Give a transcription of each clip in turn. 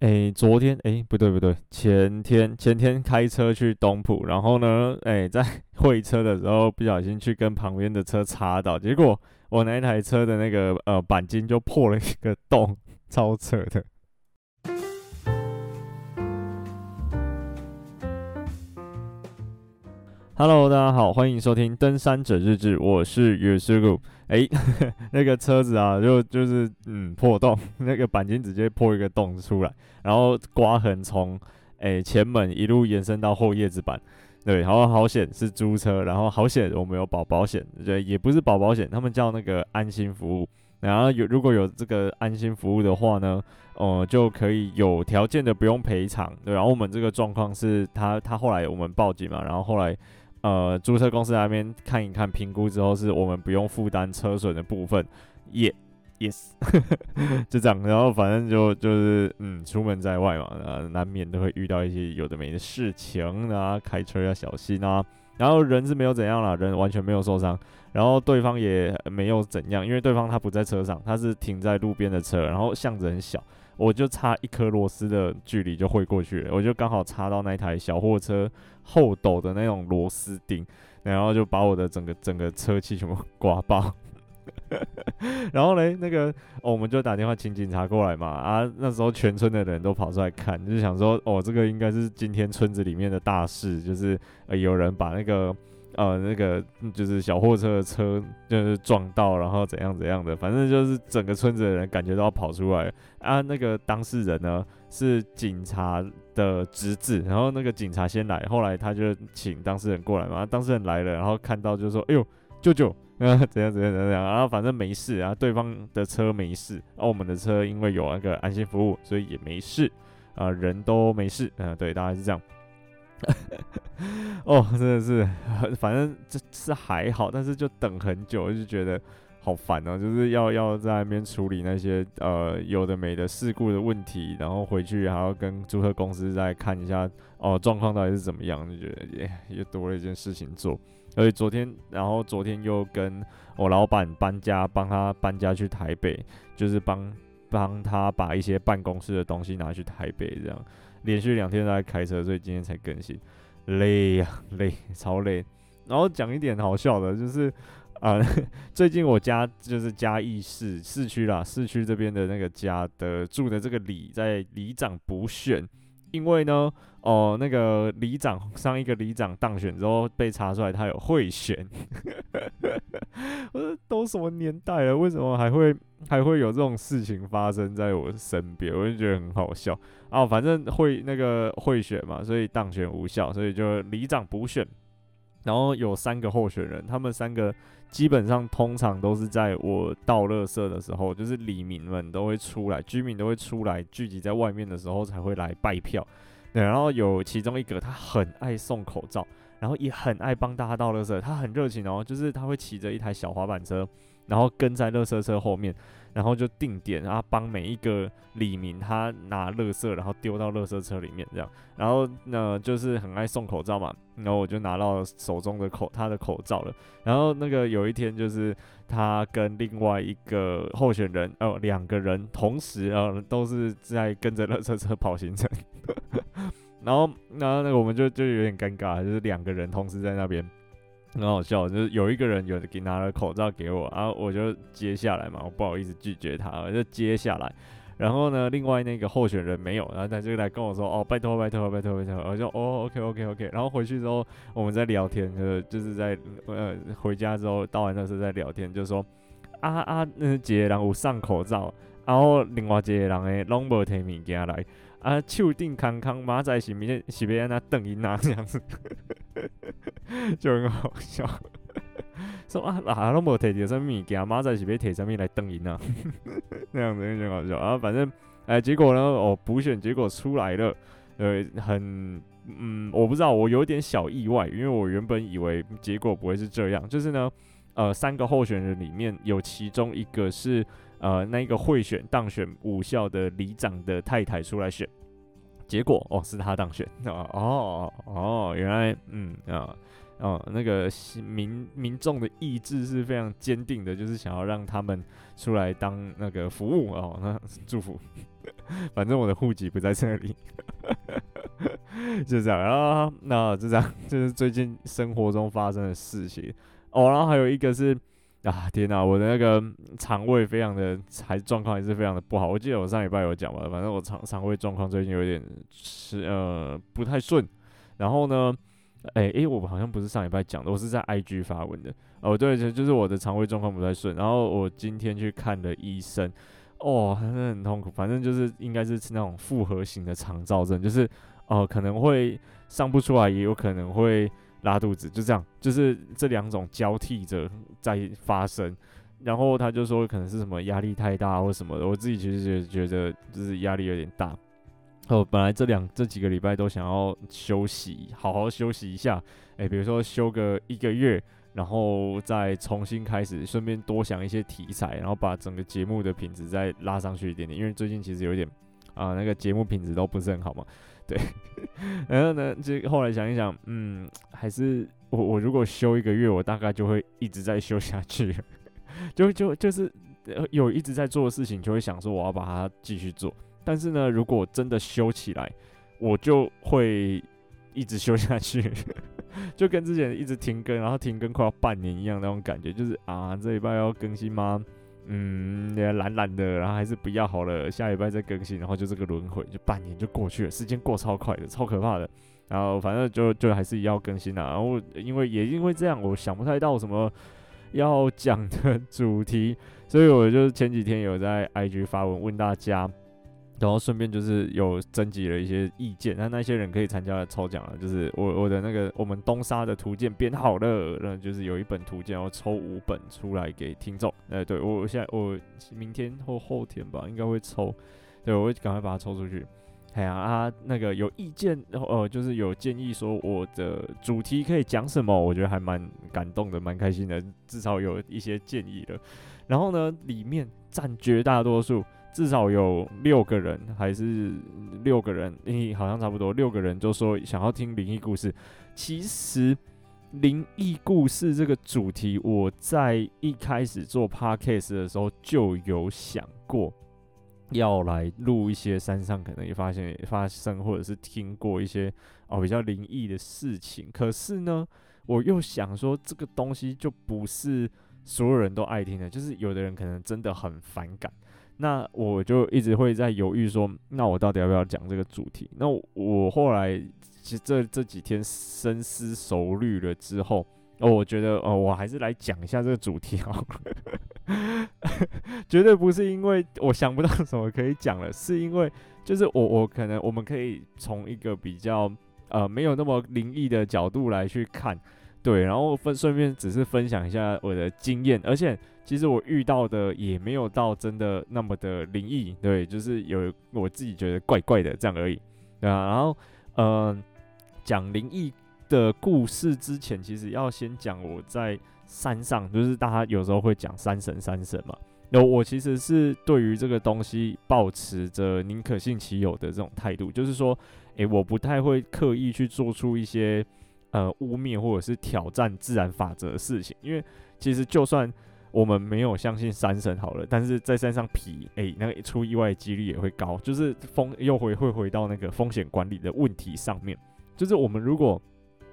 诶，昨天诶，不对不对，前天前天开车去东埔，然后呢，诶，在 会车的时候不小心去跟旁边的车擦到，结果我那台车的那个呃钣金就破了一个洞，超扯的。Hello，大家好，欢迎收听《登山者日志》，我是月师傅。哎，那个车子啊，就就是嗯破洞，那个钣金直接破一个洞出来，然后刮痕从哎前门一路延伸到后叶子板。对，然后好险是租车，然后好险我们有保保险，对，也不是保保险，他们叫那个安心服务。然后有如果有这个安心服务的话呢，呃，就可以有条件的不用赔偿。对，然后我们这个状况是他他后来我们报警嘛，然后后来。呃，租车公司那边看一看，评估之后是我们不用负担车损的部分，耶、yeah, yes，就 这样。然后反正就就是嗯，出门在外嘛，呃，难免都会遇到一些有的没的事情啊，开车要小心啊。然后人是没有怎样啦，人完全没有受伤，然后对方也没有怎样，因为对方他不在车上，他是停在路边的车，然后巷子很小。我就差一颗螺丝的距离就会过去了，我就刚好插到那台小货车后斗的那种螺丝钉，然后就把我的整个整个车漆全部刮爆。然后嘞，那个、我们就打电话请警察过来嘛，啊，那时候全村的人都跑出来看，就想说，哦，这个应该是今天村子里面的大事，就是呃有人把那个。呃，那个就是小货车的车就是撞到，然后怎样怎样的，反正就是整个村子的人感觉都要跑出来啊。那个当事人呢是警察的侄子，然后那个警察先来，后来他就请当事人过来嘛。当事人来了，然后看到就说：“哎呦，舅舅，啊，怎样怎样怎样。”然后反正没事，然后对方的车没事，然后我们的车因为有那个安心服务，所以也没事啊，人都没事。嗯，对，大概是这样。哦，真的是，反正这是还好，但是就等很久，就觉得好烦哦，就是要要在那边处理那些呃有的没的事故的问题，然后回去还要跟租车公司再看一下哦状况到底是怎么样，就觉得也又多了一件事情做。而且昨天，然后昨天又跟我老板搬家，帮他搬家去台北，就是帮帮他把一些办公室的东西拿去台北这样。连续两天都在开车，所以今天才更新，累呀、累，超累。然后讲一点好笑的，就是啊、最近我家就是嘉义市市区啦，市区这边的那个家的住的这个里在里长补选。因为呢，哦，那个里长上一个里长当选之后被查出来他有贿选，我说都什么年代了，为什么还会还会有这种事情发生在我身边？我就觉得很好笑啊。反正会那个贿选嘛，所以当选无效，所以就里长补选。然后有三个候选人，他们三个基本上通常都是在我到垃圾的时候，就是里民们都会出来，居民都会出来聚集在外面的时候才会来拜票。对，然后有其中一个他很爱送口罩，然后也很爱帮大家到垃圾，他很热情哦，就是他会骑着一台小滑板车，然后跟在垃圾车后面。然后就定点，然后帮每一个李明他拿垃圾，然后丢到垃圾车里面这样。然后呢，就是很爱送口罩嘛，然后我就拿到手中的口他的口罩了。然后那个有一天就是他跟另外一个候选人，哦，两个人同时呃都是在跟着垃圾车跑行程。然后然后那个我们就就有点尴尬，就是两个人同时在那边。很好笑，就是有一个人有给拿了口罩给我，然后我就接下来嘛，我不好意思拒绝他，我就接下来。然后呢，另外那个候选人没有，然后他就来跟我说：“哦，拜托拜托拜托拜托。”我就哦，OK OK OK。然后回去之后，我们在聊天，就是就是在呃回家之后到完垃圾在聊天，就说：“啊啊，那几个人有上口罩，然后另外几个人诶拢无提物件来。”啊，手顶康康，马仔是咪是咪安那瞪伊那这样子，就很好笑。说啊，哪拢无摕着什物件，马仔是要摕什么来瞪伊那，那样子就很好笑。然后反正，哎，结果呢，哦，补选结果出来了，呃，很，嗯，我不知道，我有点小意外，因为我原本以为结果不会是这样，就是呢，呃，三个候选人里面有其中一个是。呃，那个贿选当选武校的里长的太太出来选，结果哦是他当选 哦哦哦，原来嗯啊哦，那个民民众的意志是非常坚定的，就是想要让他们出来当那个服务哦，那祝福。反正我的户籍不在这里，就这样。然后那就这样，就是最近生活中发生的事情哦。然后还有一个是啊，天哪，我的那个肠胃非常的还状况还是非常的不好。我记得我上礼拜有讲嘛，反正我肠肠胃状况最近有点是呃不太顺。然后呢，哎、欸、哎、欸，我好像不是上礼拜讲的，我是在 IG 发文的。哦，对，就就是我的肠胃状况不太顺。然后我今天去看了医生。哦，真的很痛苦。反正就是应该是那种复合型的肠燥症，就是哦、可能会上不出来，也有可能会拉肚子，就这样，就是这两种交替着在发生。然后他就说可能是什么压力太大或什么的。我自己其实觉得就是压力有点大。哦，本来这两这几个礼拜都想要休息，好好休息一下。诶，比如说休个一个月。然后再重新开始，顺便多想一些题材，然后把整个节目的品质再拉上去一点点。因为最近其实有点啊、那个节目品质都不是很好嘛。对，然后呢，就后来想一想，嗯，还是我我如果休一个月，我大概就会一直在休下去，就就就是有一直在做的事情，就会想说我要把它继续做。但是呢，如果真的休起来，我就会一直休下去。就跟之前一直停更，然后停更快要半年一样那种感觉，就是啊，这礼拜要更新吗？嗯，也懒懒的，然后还是不要好了，下礼拜再更新，然后就这个轮回，就半年就过去了，时间过超快的，超可怕的。然后反正就就还是要更新啦。然后因为也因为这样，我想不太到什么要讲的主题，所以我就前几天有在 IG 发文问大家。然后顺便就是有征集了一些意见，那那些人可以参加抽奖了。就是我我的那个我们东沙的图鉴编好了，那就是有一本图鉴要抽五本出来给听众。呃，对我现在我明天或后天吧，应该会抽。对，我会赶快把它抽出去。哎呀啊，那个有意见，呃，就是有建议说我的主题可以讲什么，我觉得还蛮感动的，蛮开心的，至少有一些建议了。然后呢，里面占绝大多数。至少有六个人，还是六个人，诶，好像差不多六个人，就说想要听灵异故事。其实灵异故事这个主题，我在一开始做 podcast 的时候就有想过，要来录一些山上可能也发现发生或者是听过一些哦比较灵异的事情。可是呢，我又想说，这个东西就不是所有人都爱听的，就是有的人可能真的很反感。那我就一直会在犹豫说，那我到底要不要讲这个主题？那我后来其实这这几天深思熟虑了之后，哦，我觉得哦，我还是来讲一下这个主题好了。绝对不是因为我想不到什么可以讲了，是因为就是我我可能我们可以从一个比较呃没有那么灵异的角度来去看。对，然后分顺便只是分享一下我的经验，而且其实我遇到的也没有到真的那么的灵异，对，就是有我自己觉得怪怪的这样而已，对啊，然后嗯、呃，讲灵异的故事之前，其实要先讲我在山上，就是大家有时候会讲山神山神嘛，那我其实是对于这个东西保持着宁可信其有的这种态度，就是说，诶，我不太会刻意去做出一些。呃，污蔑或者是挑战自然法则的事情，因为其实就算我们没有相信山神好了，但是在山上皮，诶，那个出意外的几率也会高，就是风又回会回到那个风险管理的问题上面，就是我们如果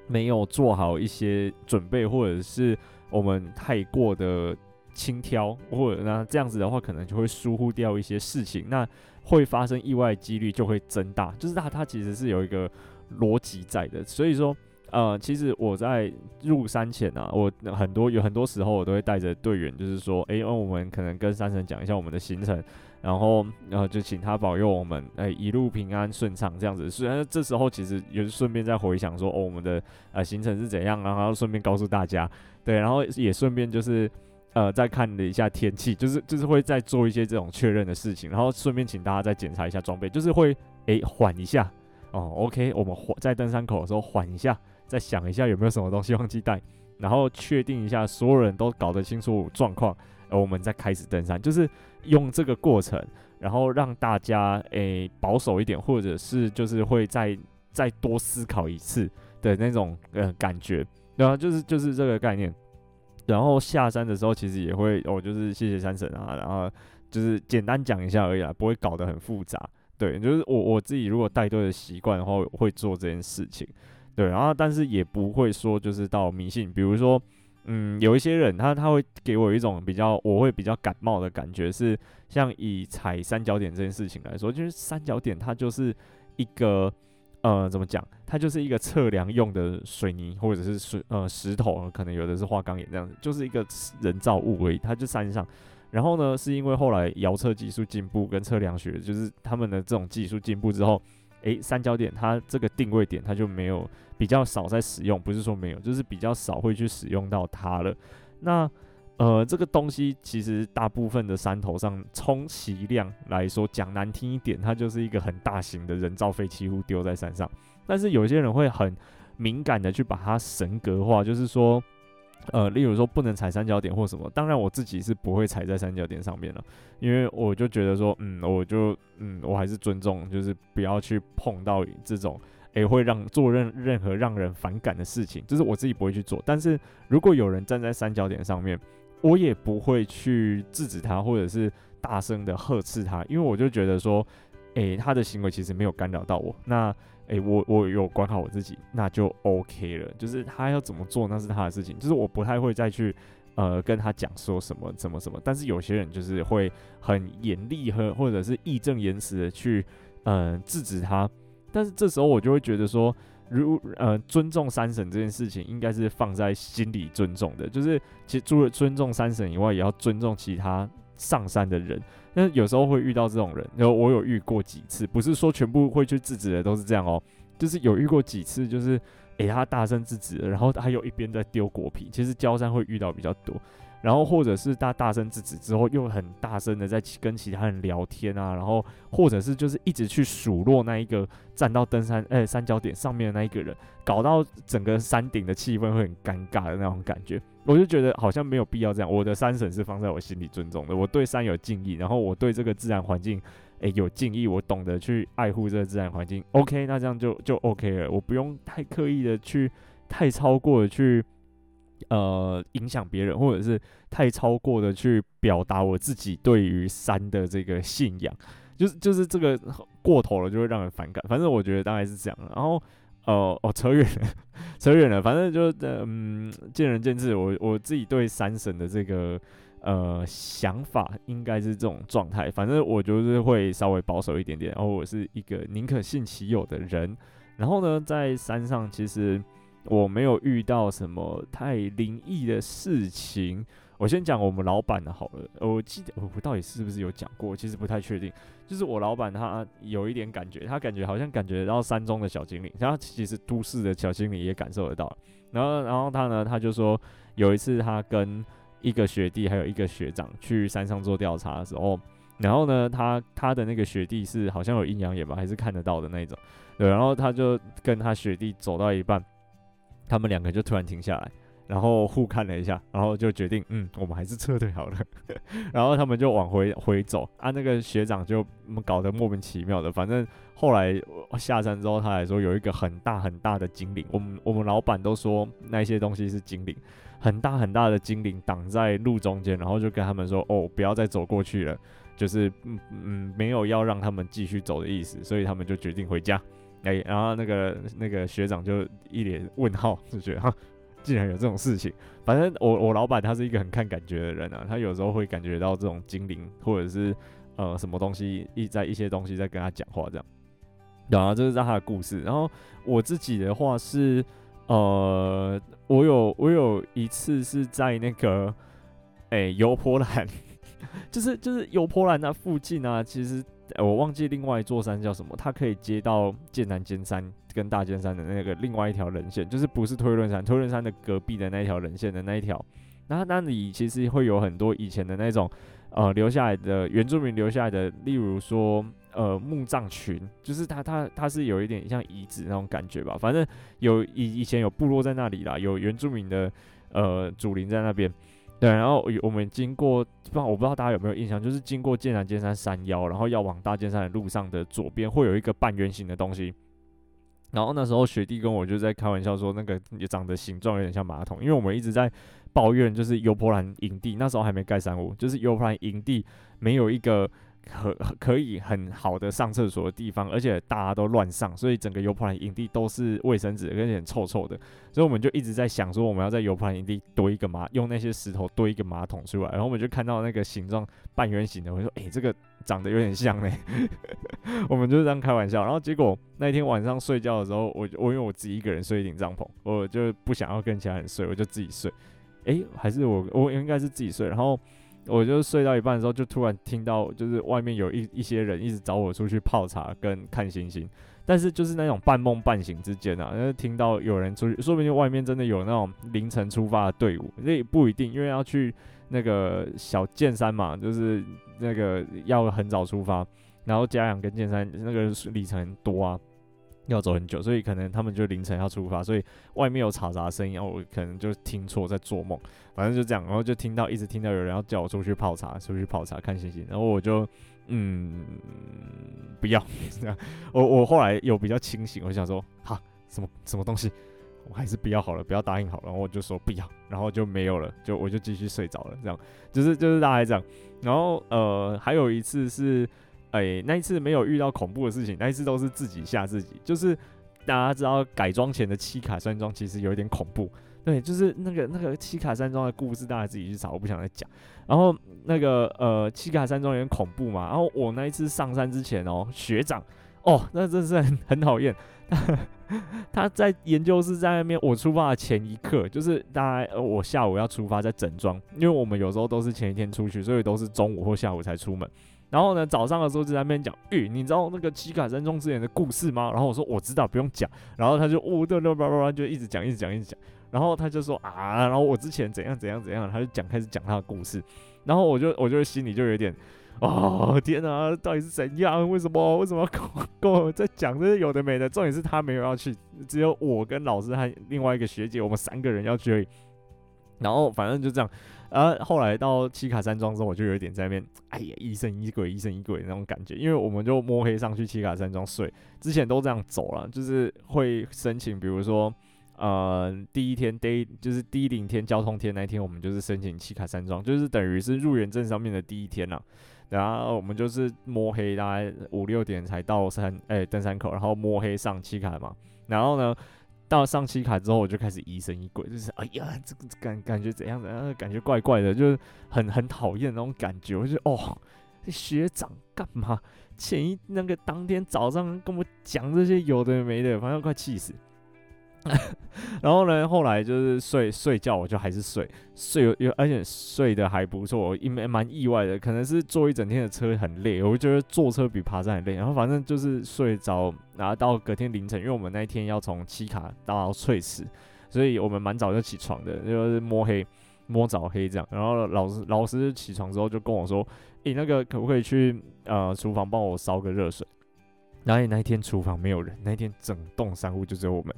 没有做好一些准备，或者是我们太过的轻佻，或者那这样子的话，可能就会疏忽掉一些事情，那会发生意外几率就会增大，就是它它其实是有一个逻辑在的，所以说。呃，其实我在入山前啊，我很多有很多时候我都会带着队员，就是说，哎、欸，那我们可能跟山神讲一下我们的行程，然后，然后就请他保佑我们，哎、一路平安顺畅这样子。虽然这时候其实也是顺便在回想说，哦，我们的呃行程是怎样，然后顺便告诉大家，对，然后也顺便就是呃再看了一下天气，就是就是会再做一些这种确认的事情，然后顺便请大家再检查一下装备，就是会哎缓一下哦，OK，我们缓在登山口的时候缓一下。再想一下有没有什么东西忘记带，然后确定一下所有人都搞得清楚状况，而我们再开始登山，就是用这个过程，然后让大家诶、保守一点，或者是就是会再再多思考一次的那种呃感觉，对啊，就是就是这个概念。然后下山的时候，其实也会哦，就是谢谢山神啊，然后就是简单讲一下而已啦，不会搞得很复杂。对，就是我我自己如果带队的习惯的话，会做这件事情。对，然后但是也不会说就是到迷信，比如说，嗯，有一些人他他会给我一种比较我会比较感冒的感觉，是像以踩三角点这件事情来说，就是三角点它就是一个。呃，怎么讲？它就是一个测量用的水泥，或者是水呃石头，可能有的是花岗岩这样子，就是一个人造物而已。它就山上，然后呢，是因为后来遥测技术进步跟测量学，就是他们的这种技术进步之后，诶，三角点它这个定位点它就没有比较少在使用，不是说没有，就是比较少会去使用到它了。那呃，这个东西其实大部分的山头上，充其量来说，讲难听一点，它就是一个很大型的人造废弃物丢在山上。但是有些人会很敏感的去把它神格化，就是说，呃，例如说不能踩三角点或什么。当然我自己是不会踩在三角点上面了，因为我就觉得说，嗯，我就嗯，我还是尊重，就是不要去碰到这种，诶，会让做任任何让人反感的事情，就是我自己不会去做。但是如果有人站在三角点上面，我也不会去制止他，或者是大声的呵斥他，因为我就觉得说，诶、他的行为其实没有干扰到我。那，诶、我我有管好我自己，那就 OK 了。就是他要怎么做，那是他的事情。就是我不太会再去，呃，跟他讲说什么什么什么。但是有些人就是会很严厉和或者是义正言辞的去，嗯、呃，制止他。但是这时候我就会觉得说。如呃，尊重三神这件事情，应该是放在心里尊重的。就是其实除了尊重三神以外，也要尊重其他上山的人。那有时候会遇到这种人，然后我有遇过几次，不是说全部会去制止的都是这样哦。就是有遇过几次，就是诶、他大声制止，然后还有一边在丢果皮。其实焦山会遇到比较多。然后或者是他大声制止之后，又很大声的在跟其他人聊天啊，然后或者是就是一直去数落那一个站到登山哎三角点上面的那一个人，搞到整个山顶的气氛会很尴尬的那种感觉。我就觉得好像没有必要这样。我的山神是放在我心里尊重的，我对山有敬意，然后我对这个自然环境哎有敬意，我懂得去爱护这个自然环境。OK，那这样就就 OK 了，我不用太刻意的去太超过的去。呃，影响别人，或者是太超过的去表达我自己对于山的这个信仰，就是就是这个过头了，就会让人反感。反正我觉得大概是这样。然后，呃，哦，扯远了，扯远了。反正就嗯，见仁见智。我我自己对山神的这个呃想法，应该是这种状态。反正我就是会稍微保守一点点。然后我是一个宁可信其有的人。然后呢，在山上其实。我没有遇到什么太灵异的事情。我先讲我们老板的好了。我记得我到底是不是有讲过？其实不太确定。就是我老板他有一点感觉，他感觉好像感觉到山中的小精灵，然后其实都市的小精灵也感受得到。然后，然后他呢，他就说有一次他跟一个学弟还有一个学长去山上做调查的时候，然后呢，他他的那个学弟是好像有阴阳眼吧，还是看得到的那种。对，然后他就跟他学弟走到一半。他们两个就突然停下来，然后互看了一下，然后就决定，嗯，我们还是撤退好了。然后他们就往回回走，啊，那个学长就搞得莫名其妙的。反正后来下山之后，他还说有一个很大很大的精灵，我们我们老板都说那些东西是精灵，很大很大的精灵挡在路中间，然后就跟他们说，哦，不要再走过去了，就是嗯嗯，没有要让他们继续走的意思，所以他们就决定回家。哎、然后那个那个学长就一脸问号，就觉得哈，竟然有这种事情。反正我我老板他是一个很看感觉的人啊，他有时候会感觉到这种精灵或者是呃什么东西一在一些东西在跟他讲话这样。然后这是他的故事。然后我自己的话是呃，我有我有一次是在那个哎油波兰，就是就是油波兰那附近啊，其实。我忘记另外一座山叫什么，它可以接到剑南尖山跟大尖山的那个另外一条棱线，就是不是推论山，推论山的隔壁的那一条棱线的那一条。那那里其实会有很多以前的那种呃留下来的原住民留下来的，例如说呃墓葬群，就是它它它是有一点像遗址那种感觉吧。反正有以以前有部落在那里啦，有原住民的呃祖灵在那边。对，然后我们经过，不知道，我不知道大家有没有印象，就是经过剑南尖山山腰，然后要往大尖山的路上的左边会有一个半圆形的东西，然后那时候学弟跟我就在开玩笑说，那个也长得形状有点像马桶，因为我们一直在抱怨，就是优坡兰营地那时候还没盖山屋，就是优坡兰营地没有一个。可可以很好的上厕所的地方，而且大家都乱上，所以整个油盘营地都是卫生纸，而且很臭臭的。所以我们就一直在想说，我们要在油盘营地堆一个马，用那些石头堆一个马桶出来。然后我们就看到那个形状半圆形的，我说：“诶、这个长得有点像嘞。” 我们就这样开玩笑。然后结果那天晚上睡觉的时候，我我因为我自己一个人睡一顶帐篷，我就不想要跟其他人睡，我就自己睡。诶、还是我我应该是自己睡，然后。我就睡到一半的时候，就突然听到，就是外面有一一些人一直找我出去泡茶跟看星星，但是就是那种半梦半醒之间啊，然后听到有人出去，说不定外面真的有那种凌晨出发的队伍，那也不一定，因为要去那个小剑山嘛，就是那个要很早出发，然后嘉阳跟剑山那个里程多啊。要走很久，所以可能他们就凌晨要出发，所以外面有嘈杂声音，然后我可能就听错在做梦，反正就这样，然后就听到一直听到有人要叫我出去泡茶，出去泡茶看星星，然后我就嗯 不要，我我后来有比较清醒，我想说哈什么什么东西，我还是不要好了，不要答应好了，然后我就说不要，然后就没有了，就我就继续睡着了，这样就是就是大概这样，然后呃还有一次是。哎、那一次没有遇到恐怖的事情，那一次都是自己吓自己。就是大家知道改装前的七卡山庄其实有一点恐怖，对，就是那个那个七卡山庄的故事，大家自己去找，我不想再讲。然后那个呃七卡山庄有点恐怖嘛，然后我那一次上山之前哦，学长哦，那真是很 很讨厌，他在研究室在那边，我出发的前一刻，就是大概我下午要出发在整装，因为我们有时候都是前一天出去，所以都是中午或下午才出门。然后呢，早上的时候就在那边讲，咦，你知道那个七卡山庄之前的故事吗？然后我说我知道，不用讲。然后他就呜哒哒叭叭叭，就一直讲，一直讲，一直讲。然后他就说啊，然后我之前怎样怎样怎样，他就讲开始讲他的故事。然后我就我就心里就有点，哦天哪，到底是怎样？为什么为什么跟我跟我在讲这些有的没的？重点是他没有要去，只有我跟老师和另外一个学姐，我们三个人要去。然后反正就这样。而、啊、后来到七卡山庄之后，我就有点在那边，哎呀，疑神疑鬼，疑神疑鬼那种感觉。因为我们就摸黑上去七卡山庄睡，之前都这样走了，就是会申请，比如说，呃，第一天 day 就是第一零天交通天那一天，我们就是申请七卡山庄，就是等于是入园证上面的第一天了。然后我们就是摸黑，大概五六点才到山，哎、登山口，然后摸黑上七卡嘛。然后呢？到上期卡之后，我就开始疑神疑鬼，就是哎呀，这个感感觉怎样怎样，感觉怪怪的，就是很很讨厌那种感觉。我就哦，这学长干嘛？前一那个当天早上跟我讲这些有的没的，反正快气死。然后呢，后来就是睡睡觉，我就还是睡睡有，而且睡得还不错，因为蛮意外的，可能是坐一整天的车很累，我觉得坐车比爬山还累。然后反正就是睡着，然后到隔天凌晨，因为我们那一天要从七卡到翠池，所以我们蛮早就起床的，就是摸黑摸早黑这样。然后老师老师起床之后就跟我说：“诶，那个可不可以去呃厨房帮我烧个热水？”然后那一天厨房没有人，那一天整栋山屋就只有我们。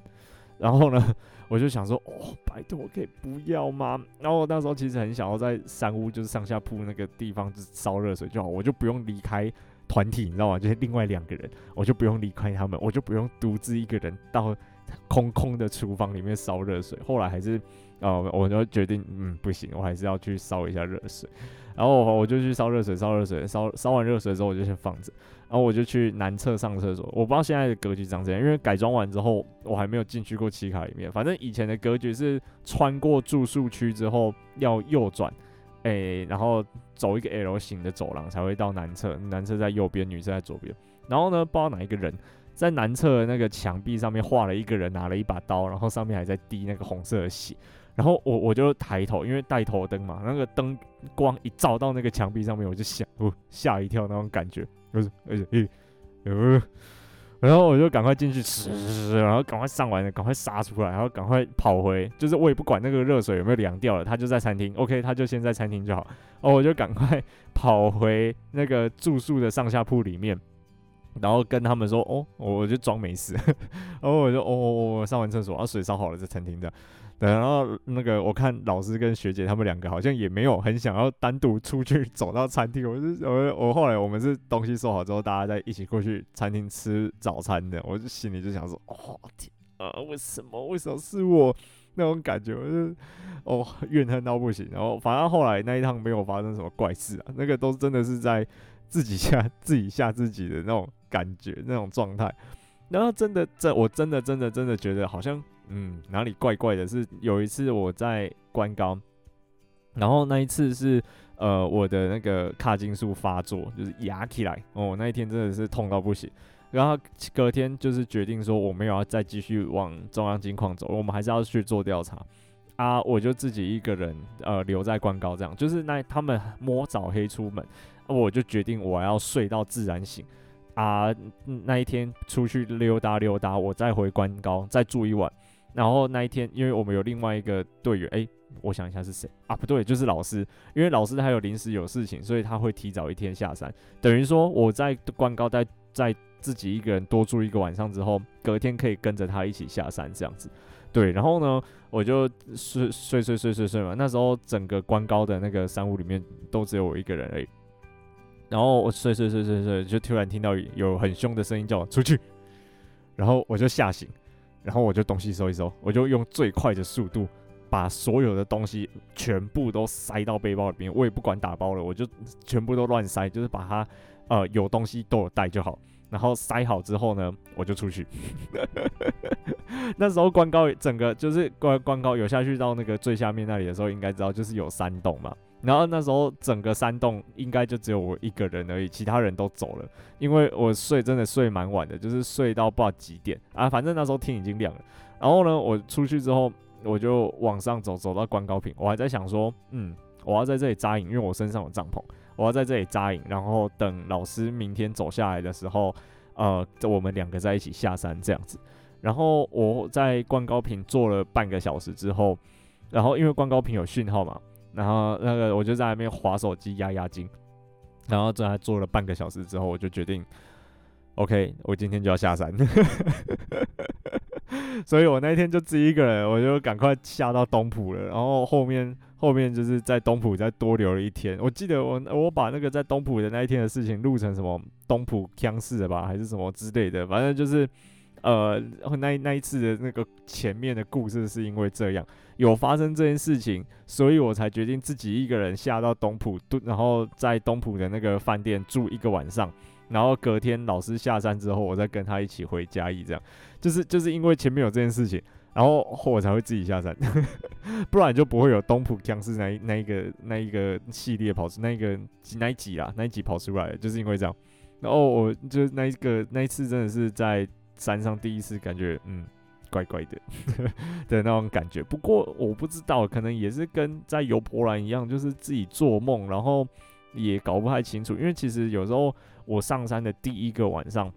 然后呢，我就想说，哦，拜托，可以不要吗？然后我那时候其实很想要在山屋，就是上下铺那个地方，就烧热水就好，我就不用离开团体，你知道吗？就是另外两个人，我就不用离开他们，我就不用独自一个人到空空的厨房里面烧热水。后来还是，呃，我就决定，嗯，不行，我还是要去烧一下热水。然后我就去烧热水，烧热水，烧烧完热水之后，我就先放着。然后我就去南侧上厕所。我不知道现在的格局长怎样，因为改装完之后，我还没有进去过七卡里面。反正以前的格局是穿过住宿区之后要右转，诶，然后走一个 L 型的走廊才会到南侧。南侧在右边，女生在左边。然后呢，不知道哪一个人在南侧的那个墙壁上面画了一个人拿了一把刀，然后上面还在滴那个红色的血。然后我我就抬头，因为带头灯嘛，那个灯光一照到那个墙壁上面，我就吓，哦，吓一跳那种感觉，然后我就赶快进去吃，然后赶快上完了，赶快杀出来，然后赶快跑回，就是我也不管那个热水有没有凉掉了，他就在餐厅，OK，他就先在餐厅就好，哦，我就赶快 跑回那个住宿的上下铺里面，然后跟他们说，哦，我就装没事，然后我就，哦，我上完厕所，然后水烧好了，在餐厅这样。对，然后那个我看老师跟学姐他们两个好像也没有很想要单独出去走到餐厅。我是我我后来我们是东西收好之后，大家再一起过去餐厅吃早餐的。我就心里就想说，哦天啊，为什么为什么是我那种感觉？我就哦怨恨到不行。然后反正后来那一趟没有发生什么怪事啊，那个都真的是在自己吓 自己吓自己的那种感觉那种状态。然后真的这我真的真的真的觉得好像。嗯，哪里怪怪的？是有一次我在关高，然后那一次是呃我的那个卡金素发作，就是压起来哦，那一天真的是痛到不行。然后隔天就是决定说我没有要再继续往中央金矿走，我们还是要去做调查啊。我就自己一个人呃留在关高，这样就是那他们摸早黑出门，我就决定我要睡到自然醒啊。那一天出去溜达溜达，我再回关高再住一晚。然后那一天，因为我们有另外一个队员，诶，我想一下是谁啊？不对，就是老师。因为老师他有临时有事情，所以他会提早一天下山。等于说我在关高在在自己一个人多住一个晚上之后，隔天可以跟着他一起下山这样子。对，然后呢，我就睡睡睡睡睡睡嘛。那时候整个关高的那个山屋里面都只有我一个人而已。然后我睡睡睡睡睡，就突然听到有很凶的声音叫我出去，然后我就吓醒。然后我就东西收一收，我就用最快的速度把所有的东西全部都塞到背包里面。我也不管打包了，我就全部都乱塞，就是把它呃有东西都有带就好。然后塞好之后呢，我就出去。那时候关高整个就是关关高有下去到那个最下面那里的时候，应该知道就是有山洞嘛。然后那时候整个山洞应该就只有我一个人而已，其他人都走了。因为我睡真的睡蛮晚的，就是睡到不知道几点啊，反正那时候天已经亮了。然后呢，我出去之后，我就往上走，走到关高坪，我还在想说，嗯，我要在这里扎营，因为我身上有帐篷，我要在这里扎营，然后等老师明天走下来的时候，呃，我们两个在一起下山这样子。然后我在关高坪坐了半个小时之后，然后因为关高坪有讯号嘛。然后那个我就在那边滑手机压压惊，然后在那坐了半个小时之后，我就决定，OK，我今天就要下山，所以我那天就自己一个人，我就赶快下到东浦了。然后后面后面就是在东浦再多留了一天。我记得我我把那个在东浦的那一天的事情录成什么东浦腔式的吧，还是什么之类的，反正就是。呃，那那一次的那个前面的故事是因为这样有发生这件事情，所以我才决定自己一个人下到东浦，然后在东浦的那个饭店住一个晚上，然后隔天老师下山之后，我再跟他一起回嘉义，这样就是就是因为前面有这件事情，然后我才会自己下山，不然就不会有东浦僵尸那一那一个那一个系列跑出那一个那一集啊那一集跑出来，就是因为这样，然后我就那一个那一次真的是在。山上第一次感觉，嗯，怪怪的 的那种感觉。不过我不知道，可能也是跟在游伯兰一样，就是自己做梦，然后也搞不太清楚。因为其实有时候我上山的第一个晚上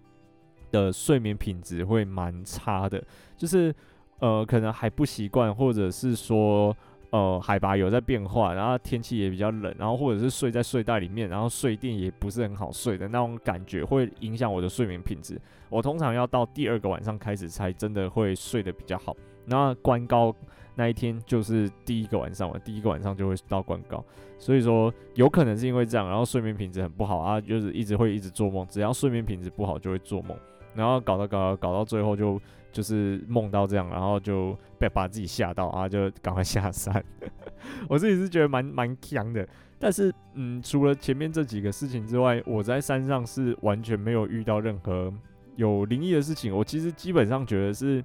的睡眠品质会蛮差的，就是呃，可能还不习惯，或者是说。呃，海拔有在变化，然后天气也比较冷，然后或者是睡在睡袋里面，然后睡垫也不是很好睡的那种感觉，会影响我的睡眠品质。我通常要到第二个晚上开始才真的会睡得比较好。那关高那一天就是第一个晚上嘛，第一个晚上就会到关高，所以说有可能是因为这样，然后睡眠品质很不好啊，就是一直会一直做梦，只要睡眠品质不好就会做梦，然后搞到搞到搞到最后就。就是梦到这样，然后就被把自己吓到啊，就赶快下山。我自己是觉得蛮蛮强的，但是嗯，除了前面这几个事情之外，我在山上是完全没有遇到任何有灵异的事情。我其实基本上觉得是，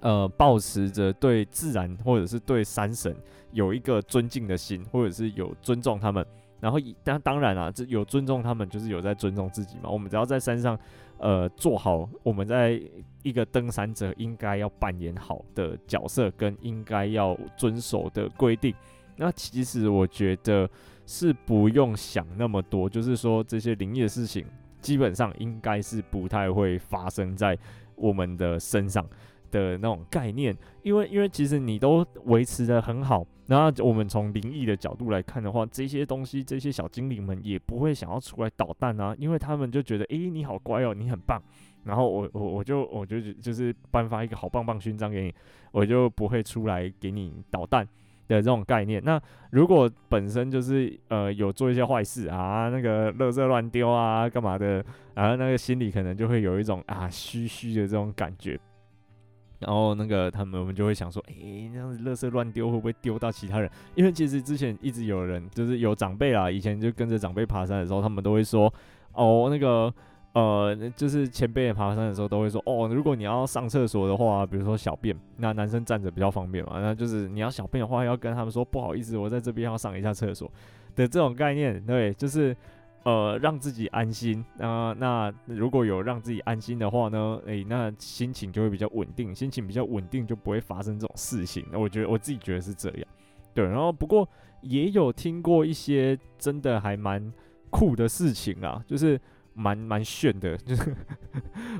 呃，抱持着对自然或者是对山神有一个尊敬的心，或者是有尊重他们。然后当当然啊，这有尊重他们，就是有在尊重自己嘛。我们只要在山上。呃，做好我们在一个登山者应该要扮演好的角色，跟应该要遵守的规定。那其实我觉得是不用想那么多，就是说这些灵异的事情，基本上应该是不太会发生在我们的身上的那种概念。因为，因为其实你都维持的很好。那我们从灵异的角度来看的话，这些东西，这些小精灵们也不会想要出来捣蛋啊，因为他们就觉得，诶，你好乖哦，你很棒，然后我我我就我就就是颁发一个好棒棒勋章给你，我就不会出来给你捣蛋的这种概念。那如果本身就是呃有做一些坏事啊，那个垃圾乱丢啊，干嘛的，然后那个心里可能就会有一种啊虚虚的这种感觉。然后那个他们我们就会想说，诶，这样子垃圾乱丢会不会丢到其他人？因为其实之前一直有人就是有长辈啦，以前就跟着长辈爬山的时候，他们都会说，哦，那个呃，就是前辈爬山的时候都会说，哦，如果你要上厕所的话，比如说小便，那男生站着比较方便嘛，那就是你要小便的话，要跟他们说不好意思，我在这边要上一下厕所的这种概念，对，就是。呃，让自己安心。啊、那如果有让自己安心的话呢？诶、那心情就会比较稳定，心情比较稳定就不会发生这种事情。我觉得我自己觉得是这样。对，然后不过也有听过一些真的还蛮酷的事情啊，就是。蛮蛮炫的，就是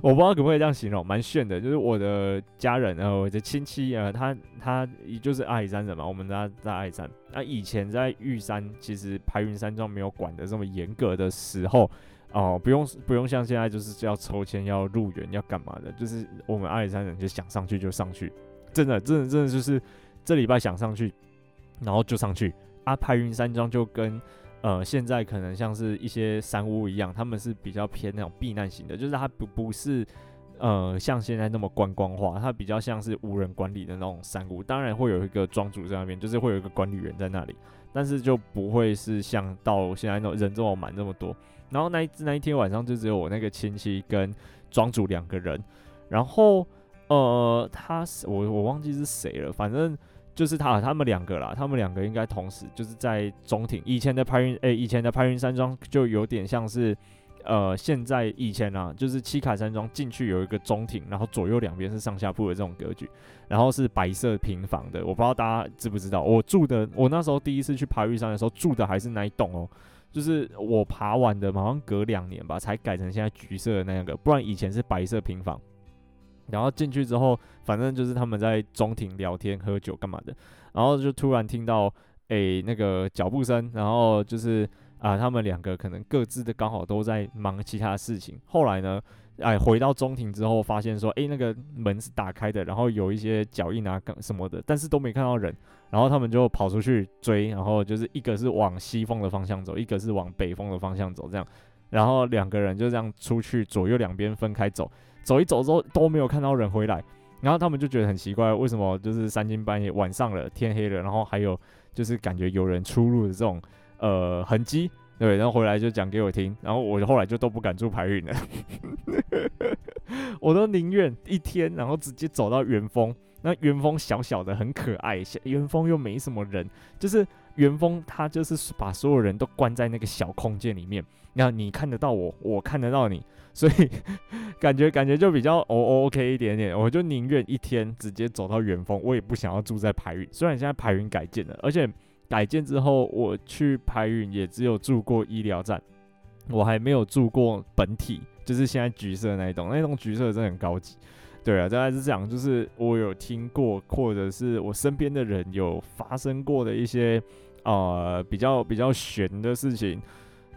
我不知道可不可以这样形容，蛮炫的。就是我的家人，呃，我的亲戚，呃，他他也就是阿里山人嘛，我们家在阿里山。那、以前在玉山，其实排云山庄没有管得这么严格的时候，哦、不用不用像现在就是要抽签、要入园、要干嘛的，就是我们阿里山人就想上去就上去，真的，真的，真的就是这礼拜想上去，然后就上去。啊，排云山庄就跟。呃，现在可能像是一些山屋一样，他们是比较偏那种避难型的，就是它不不是呃像现在那么观光化，它比较像是无人管理的那种山屋。当然会有一个庄主在那边，就是会有一个管理员在那里，但是就不会是像到现在那种人这么满这么多。然后那一那一天晚上就只有我那个亲戚跟庄主两个人，然后呃，他是我我忘记是谁了，反正。就是他，他们两个啦，他们两个应该同时就是在中庭。以前的排云，诶、以前的排云山庄就有点像是，呃，现在以前啊，就是七卡山庄进去有一个中庭，然后左右两边是上下铺的这种格局，然后是白色平房的。我不知道大家知不知道，我住的，我那时候第一次去爬玉山的时候住的还是那一栋哦，就是我爬完的，好像隔两年吧才改成现在橘色的那个，不然以前是白色平房。然后进去之后，反正就是他们在中庭聊天、喝酒干嘛的，然后就突然听到诶、那个脚步声，然后就是啊、他们两个可能各自的刚好都在忙其他事情。后来呢，哎回到中庭之后，发现说诶、那个门是打开的，然后有一些脚印啊什么的，但是都没看到人。然后他们就跑出去追，然后就是一个是往西风的方向走，一个是往北风的方向走，这样，然后两个人就这样出去，左右两边分开走。走一走之后都没有看到人回来，然后他们就觉得很奇怪，为什么就是三更半夜晚上了，天黑了，然后还有就是感觉有人出入的这种呃痕迹，对，然后回来就讲给我听，然后我后来就都不敢住排云了，我都宁愿一天，然后直接走到元丰，那元丰小小的很可爱，元丰又没什么人，就是元丰他就是把所有人都关在那个小空间里面，那你看得到我，我看得到你。所以 感觉感觉就比较 O O K 一点点，我就宁愿一天直接走到元峰，我也不想要住在排云。虽然现在排云改建了，而且改建之后我去排云也只有住过医疗站，我还没有住过本体，就是现在橘色那一栋，那栋橘色真的很高级。对啊，大概是这样，就是我有听过，或者是我身边的人有发生过的一些呃比较比较悬的事情。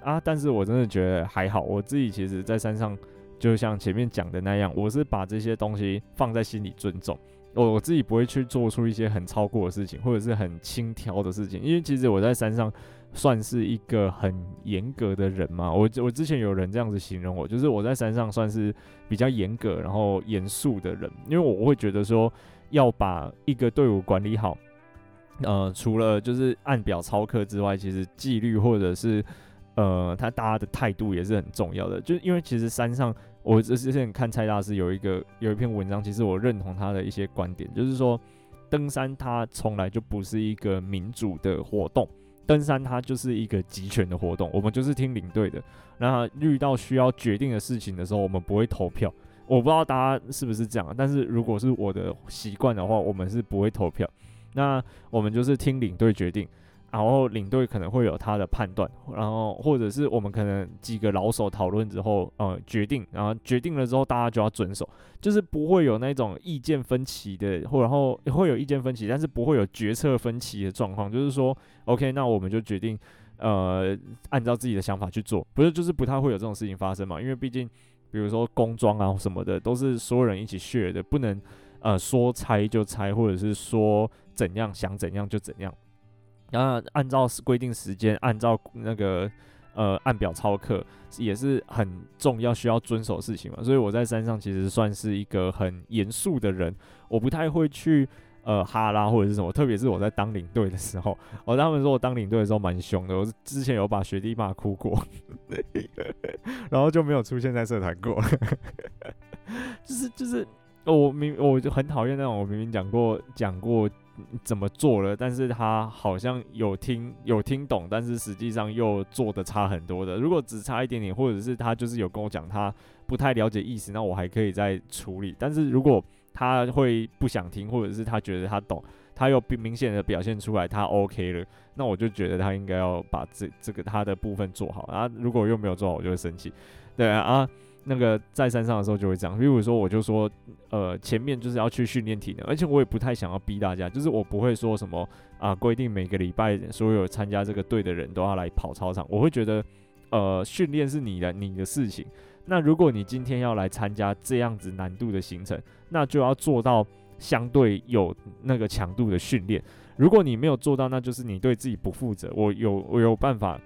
啊！但是我真的觉得还好，我自己其实，在山上，就像前面讲的那样，我是把这些东西放在心里尊重，我我自己不会去做出一些很超过的事情，或者是很轻佻的事情，因为其实我在山上算是一个很严格的人嘛。我我之前有人这样子形容我，就是我在山上算是比较严格，然后严肃的人，因为我会觉得说，要把一个队伍管理好，呃，除了就是按表操课之外，其实纪律或者是呃，他大家的态度也是很重要的，就因为其实山上，我之前看蔡大师有一个有一篇文章，其实我认同他的一些观点，就是说登山它从来就不是一个民主的活动，登山它就是一个集权的活动，我们就是听领队的，然后遇到需要决定的事情的时候，我们不会投票，我不知道大家是不是这样，但是如果是我的习惯的话，我们是不会投票，那我们就是听领队决定。然后领队可能会有他的判断，然后或者是我们可能几个老手讨论之后，呃，决定，然后决定了之后大家就要遵守，就是不会有那种意见分歧的，或然后会有意见分歧，但是不会有决策分歧的状况，就是说，OK，那我们就决定，呃，按照自己的想法去做，不是就是不太会有这种事情发生嘛，因为毕竟比如说工装啊什么的，都是所有人一起 share 的，不能呃说拆就拆，或者是说怎样想怎样就怎样。然后按照规定时间，按照那个呃按表操课，也是很重要需要遵守事情嘛。所以我在山上其实算是一个很严肃的人，我不太会去。呃，哈拉或者是什么，特别是我在当领队的时候，我、哦、他们说我当领队的时候蛮凶的，我之前有把学弟骂哭过，然后就没有出现在社团过，就是就是我明我就很讨厌那种我明明讲过讲过怎么做了，但是他好像有听有听懂，但是实际上又做的差很多的。如果只差一点点，或者是他就是有跟我讲他不太了解意思，那我还可以再处理。但是如果他会不想听，或者是他觉得他懂，他又明显的表现出来他 OK 了，那我就觉得他应该要把这这个他的部分做好啊。如果又没有做好，我就会生气。对，啊，那个在山上的时候就会这样。比如说，我就说，呃，前面就是要去训练体能，而且我也不太想要逼大家，就是我不会说什么啊，规定每个礼拜所有参加这个队的人都要来跑操场。我会觉得，呃，训练是你的你的事情。那如果你今天要来参加这样子难度的行程，那就要做到相对有那个强度的训练。如果你没有做到，那就是你对自己不负责。我有我有办法，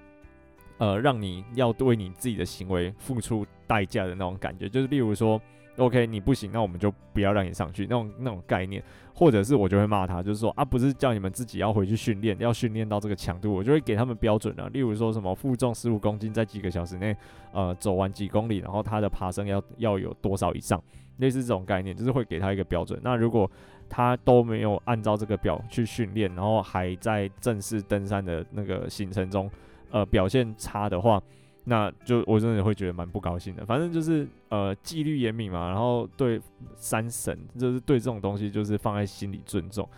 呃，让你要对你自己的行为付出代价的那种感觉，就是例如说。OK，你不行，那我们就不要让你上去。那种那种概念，或者是我就会骂他，就是说啊，不是叫你们自己要回去训练，要训练到这个强度，我就会给他们标准了。例如说什么负重十五公斤，在几个小时内，呃，走完几公里，然后他的爬升要要有多少以上，类似这种概念，就是会给他一个标准。那如果他都没有按照这个表去训练，然后还在正式登山的那个行程中，呃，表现差的话。那就我真的会觉得蛮不高兴的，反正就是呃纪律严明嘛，然后对山神就是对这种东西就是放在心里尊重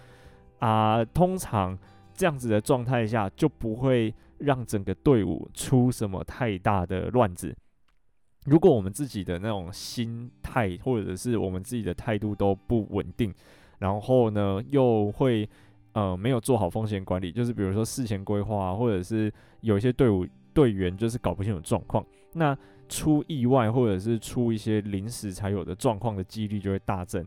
啊、通常这样子的状态下就不会让整个队伍出什么太大的乱子。如果我们自己的那种心态或者是我们自己的态度都不稳定，然后呢又会呃没有做好风险管理，就是比如说事前规划啊，或者是有一些队伍。队员就是搞不清楚状况，那出意外或者是出一些临时才有的状况的几率就会大增。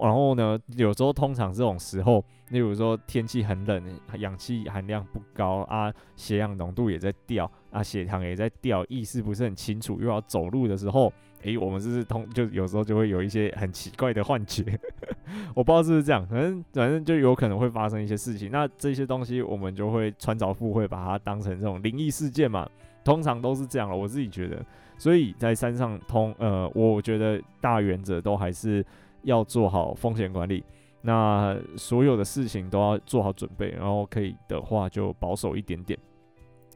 然后呢，有时候通常这种时候，例如说天气很冷，氧气含量不高啊，血氧浓度也在掉啊，血糖也在掉，意识不是很清楚，又要走路的时候，诶，我们是不是通就有时候就会有一些很奇怪的幻觉？我不知道是不是这样，反正反正就有可能会发生一些事情。那这些东西我们就会穿凿附会，把它当成这种灵异事件嘛，通常都是这样了。我自己觉得，所以在山上通呃，我觉得大原则都还是。要做好风险管理，那所有的事情都要做好准备，然后可以的话就保守一点点。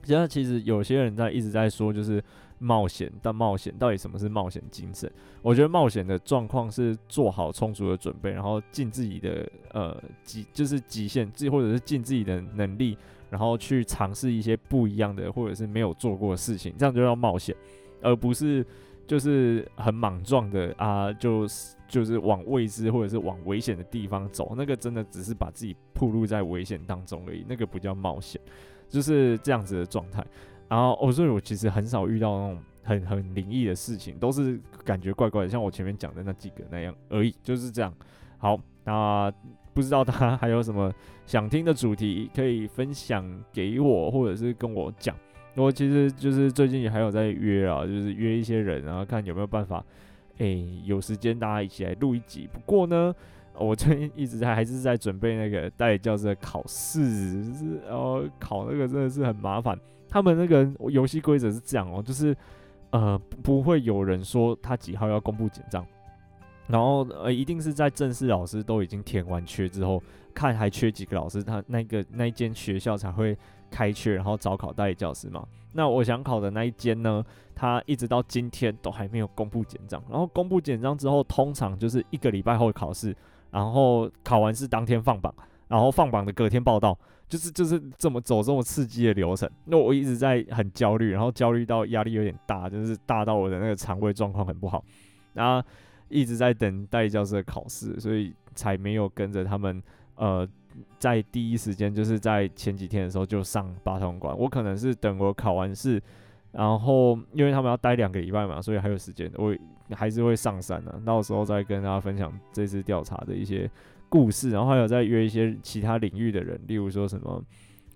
现在其实有些人在一直在说，就是冒险，但冒险到底什么是冒险精神？我觉得冒险的状况是做好充足的准备，然后尽自己的呃极就是极限，自或者是尽自己的能力，然后去尝试一些不一样的或者是没有做过的事情，这样就叫冒险，而不是。就是很莽撞的啊，就是就是往未知或者是往危险的地方走，那个真的只是把自己暴露在危险当中而已，那个不叫冒险，就是这样子的状态。然后哦，所以我其实很少遇到那种很很灵异的事情，都是感觉怪怪的，像我前面讲的那几个那样而已，就是这样。好，那不知道大家还有什么想听的主题可以分享给我，或者是跟我讲。我其实就是最近也还有在约啊，就是约一些人，然后看有没有办法，哎、欸，有时间大家一起来录一集。不过呢，我最近一直在还是在准备那个代理教师的考试，就是然后考那个真的是很麻烦。他们那个游戏规则是这样哦，就是呃不会有人说他几号要公布简章，然后呃一定是在正式老师都已经填完缺之后，看还缺几个老师，他那个那一间学校才会。开缺，然后招考代理教师嘛。那我想考的那一间呢，他一直到今天都还没有公布简章。然后公布简章之后，通常就是一个礼拜后考试，然后考完试当天放榜，然后放榜的隔天报到，就是就是这么走这么刺激的流程。那我一直在很焦虑，然后焦虑到压力有点大，就是大到我的那个肠胃状况很不好，然后一直在等待教师的考试，所以才没有跟着他们呃。在第一时间，就是在前几天的时候就上八通关。我可能是等我考完试，然后因为他们要待两个礼拜嘛，所以还有时间，我还是会上山的，到时候再跟大家分享这次调查的一些故事，然后还有再约一些其他领域的人，例如说什么，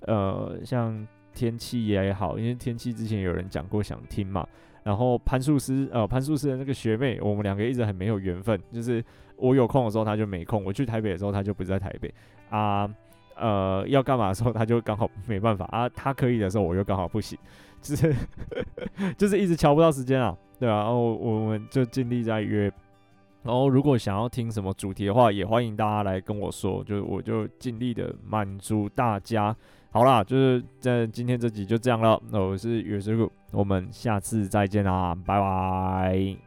呃，像天气也好，因为天气之前有人讲过想听嘛。然后潘素师，呃，潘素师的那个学妹，我们两个一直很没有缘分，就是我有空的时候他就没空，我去台北的时候他就不在台北啊，呃，要干嘛的时候他就刚好没办法啊，他可以的时候我又刚好不行，是 就是一直瞧不到时间啊，对啊，然后我们就尽力在约，然后如果想要听什么主题的话，也欢迎大家来跟我说，就我就尽力的满足大家。好啦，就是在今天这集就这样了。那我是月之谷，我们下次再见啦，拜拜。